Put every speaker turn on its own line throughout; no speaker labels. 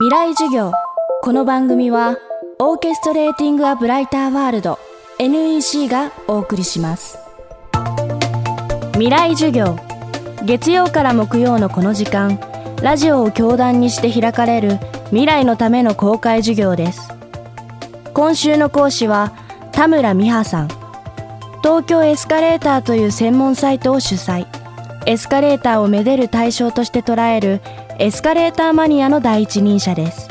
未来授業。この番組はオーケストレーティング・ア・ブライター・ワールド NEC がお送りします。未来授業。月曜から木曜のこの時間ラジオを教壇にして開かれる未来のための公開授業です。今週の講師は田村美葉さん。東京エスカレーターという専門サイトを主催。エスカレーターをめでる対象として捉えるエスカレーターマニアの第一人者です。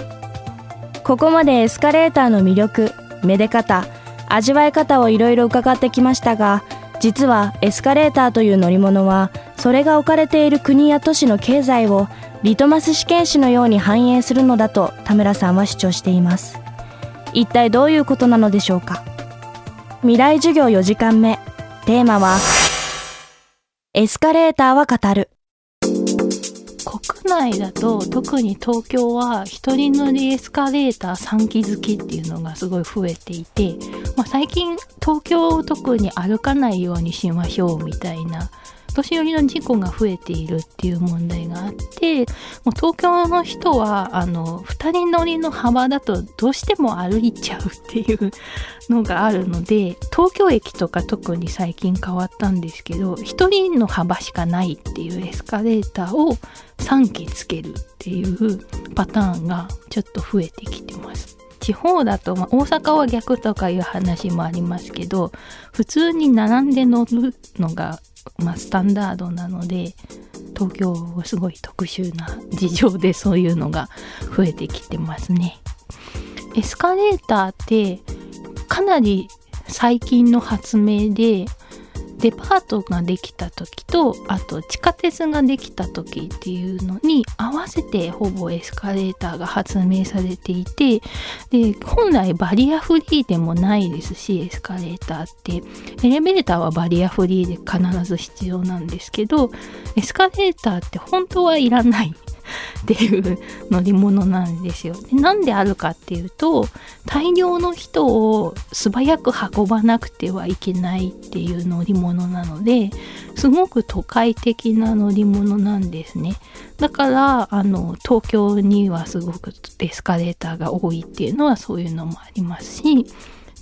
ここまでエスカレーターの魅力めで方味わい方をいろいろ伺ってきましたが実はエスカレーターという乗り物はそれが置かれている国や都市の経済をリトマス試験紙のように反映するのだと田村さんは主張しています。一体どういうことなのでしょうか。未来授業4時間目。テーマはエスカレーターは語る。
内だと特に東京は一人乗りエスカレーター3基付きっていうのがすごい増えていて、まあ、最近東京を特に歩かないようにしましょうみたいな年寄りの事故が増えているっていう問題があってもう東京の人はあの2人乗りの幅だとどうしても歩いちゃうっていうのがあるので東京駅とか特に最近変わったんですけど1人の幅しかないっていうエスカレーターを3機つけるっていうパターンがちょっと増えてきてます。地方だと、まあ、大阪は逆とかいう話もありますけど普通に並んで乗るのがまあ、スタンダードなので東京はすごい特殊な事情でそういうのが増えてきてますね。エスカレーターってかなり最近の発明でデパートができた時とあと地下鉄ができた時っていうのに合わせてほぼエスカレーターが発明されていてで本来バリアフリーでもないですしエスカレーターって。エレベーターはバリアフリーで必ず必要なんですけどエスカレーターって本当はいらない。っていう乗り物なんですよ。でなんであるかっていうと大量の人を素早く運ばなくてはいけないっていう乗り物なのですごく都会的な乗り物なんですね。だからあの東京にはすごくエスカレーターが多いっていうのはそういうのもありますし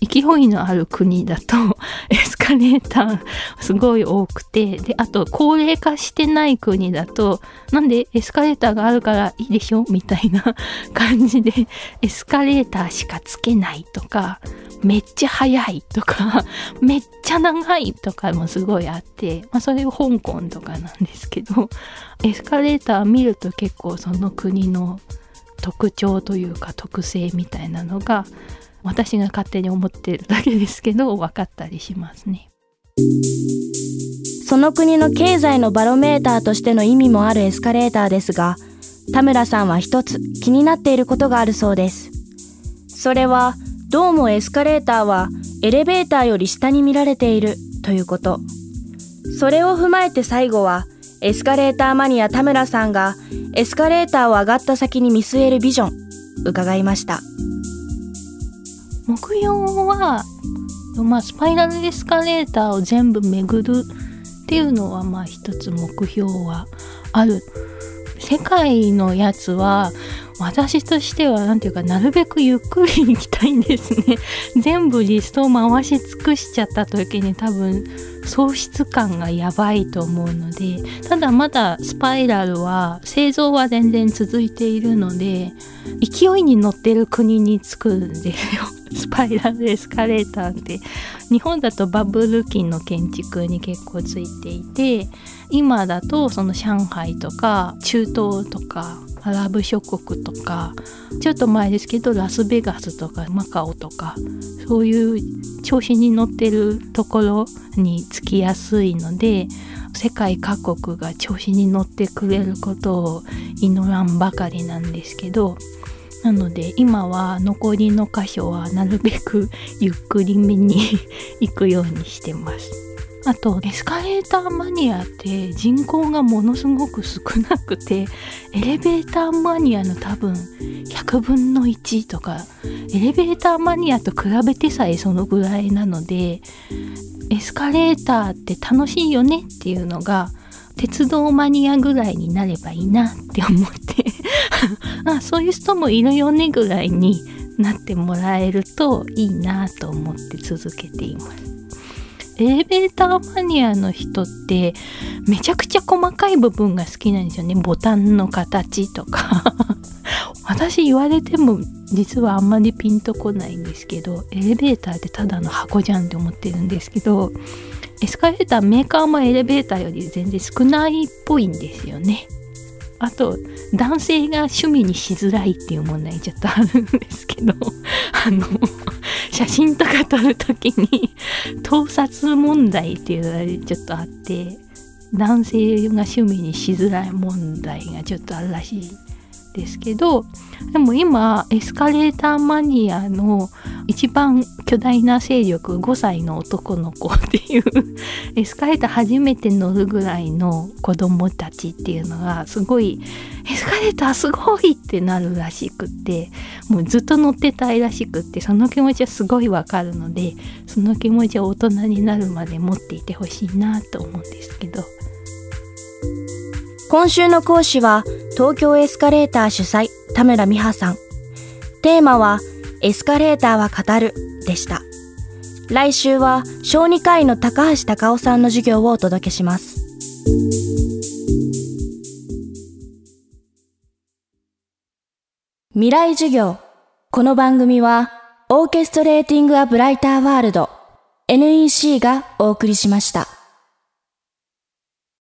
勢いのある国だと エスカレーターすごい多くてであと高齢化してない国だとなんでエスカレーターがあるからいいでしょ？みたいな 感じでエスカレーターしかつけないとかめっちゃ速いとか めっちゃ長いとかもすごいあって、まあ、それを香港とかなんですけどエスカレーター見ると結構その国の特徴というか特性みたいなのが私が勝手に思ってるだけですけど分かったりしますね。
その国の経済のバロメーターとしての意味もあるエスカレーターですが田村さんは一つ気になっていることがあるそうです。それはどうもエスカレーターはエレベーターより下に見られているということ。それを踏まえて最後はエスカレーターマニア田村さんがエスカレーターを上がった先に見据えるビジョン伺いました。
目標は、まあ、スパイラルエスカレーターを全部巡るっていうのはまあ一つ目標はある。世界のやつは私としては何ていうかなるべくゆっくり行きたいんですね。全部リストを回し尽くしちゃった時に多分喪失感がやばいと思うのでただまだスパイラルは製造は全然続いているので勢いに乗ってる国に着くんですよ スパイラルエスカレーターって日本だとバブル期の建築に結構ついていて今だとその上海とか中東とかアラブ諸国とかちょっと前ですけどラスベガスとかマカオとかそういう調子に乗ってるところにつきやすいので世界各国が調子に乗ってくれることを祈らんばかりなんですけどなので今は残りの箇所はなるべくゆっくりめに 行くようにしてます。あとエスカレーターマニアって人口がものすごく少なくてエレベーターマニアの多分100分の1とかエレベーターマニアと比べてさえそのぐらいなのでエスカレーターって楽しいよねっていうのが鉄道マニアぐらいになればいいなって思って あそういう人もいるよねぐらいになってもらえるといいなと思って続けています。エレベーターマニアの人ってめちゃくちゃ細かい部分が好きなんですよね。ボタンの形とか 私言われても実はあんまりピンとこないんですけどエレベーターってただの箱じゃんって思ってるんですけどエスカレーターメーカーもエレベーターより全然少ないっぽいんですよね。あと男性が趣味にしづらいっていう問題ちょっとあるんですけど あの写真とか撮る時に 盗撮問題っていうのがちょっとあって男性が趣味にしづらい問題がちょっとあるらしい。ですけどでも今エスカレーターマニアの一番巨大な勢力5歳の男の子っていう エスカレーター初めて乗るぐらいの子供たちっていうのがすごいエスカレーターすごいってなるらしくってもうずっと乗ってたいらしくってその気持ちはすごいわかるのでその気持ちは大人になるまで持っていてほしいなと思うんですけど。
今週の講師は東京エスカレーター主催田村美穂さん。テーマはエスカレーターは語るでした。来週は小児科医の高橋隆夫さんの授業をお届けします。未来授業。この番組はオーケストレーティング・ア・ブライター・ワールド NEC がお送りしました。